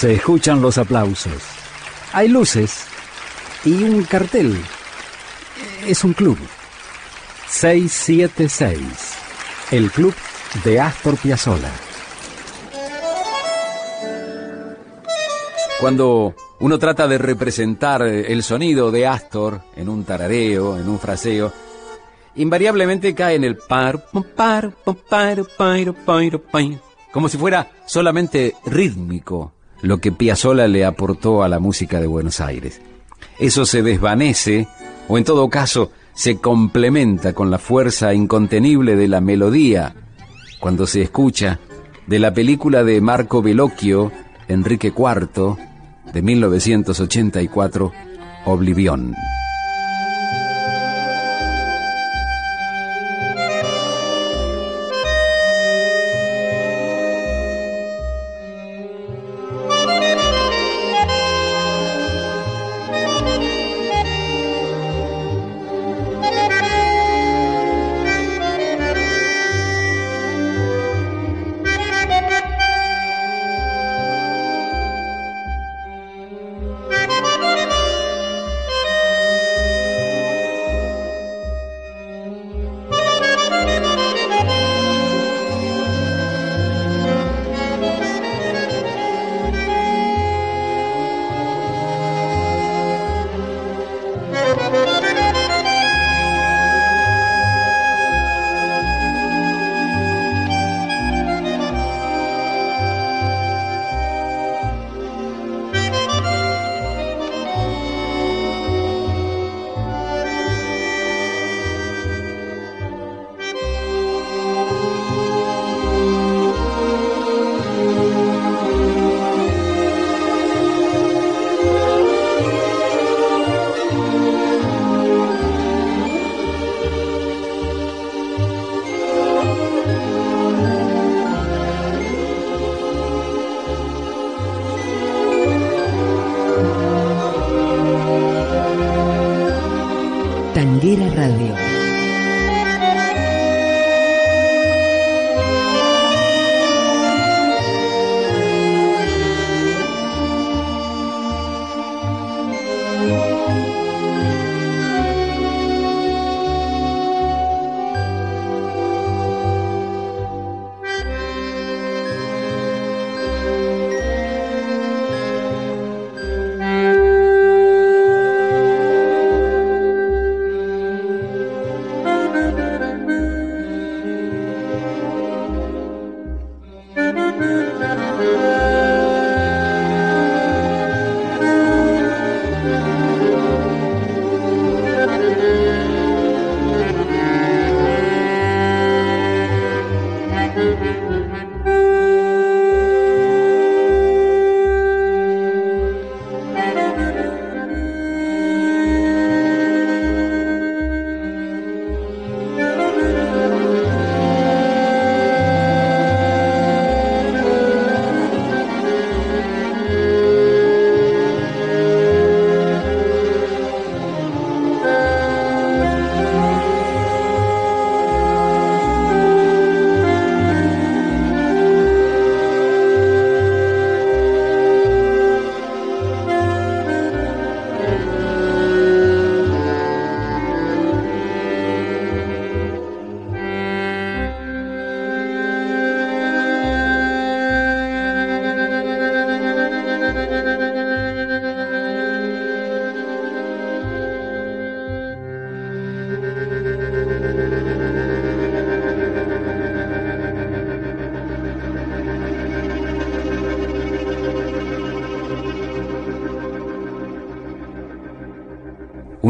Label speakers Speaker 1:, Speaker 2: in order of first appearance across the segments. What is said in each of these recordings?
Speaker 1: Se escuchan los aplausos. Hay luces y un cartel. Es un club. 676. El club de Astor Piazzolla.
Speaker 2: Cuando uno trata de representar el sonido de Astor en un tarareo, en un fraseo, invariablemente cae en el par, par, par, par, par, como si fuera solamente rítmico lo que Piazzolla le aportó a la música de Buenos Aires. Eso se desvanece, o en todo caso, se complementa con la fuerza incontenible de la melodía cuando se escucha de la película de Marco Bellocchio, Enrique IV, de 1984, Oblivión. Tanguera Radio.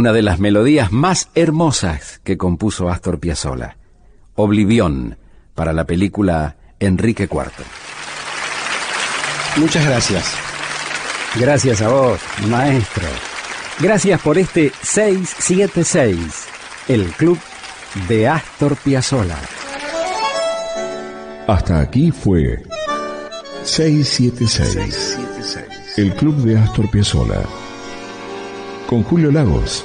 Speaker 2: Una de las melodías más hermosas que compuso Astor Piazzolla, Oblivión, para la película Enrique IV.
Speaker 3: Muchas gracias.
Speaker 1: Gracias a vos, maestro. Gracias por este 676, el club de Astor Piazzolla.
Speaker 4: Hasta aquí fue 676, el club de Astor Piazzolla. Con Julio Lagos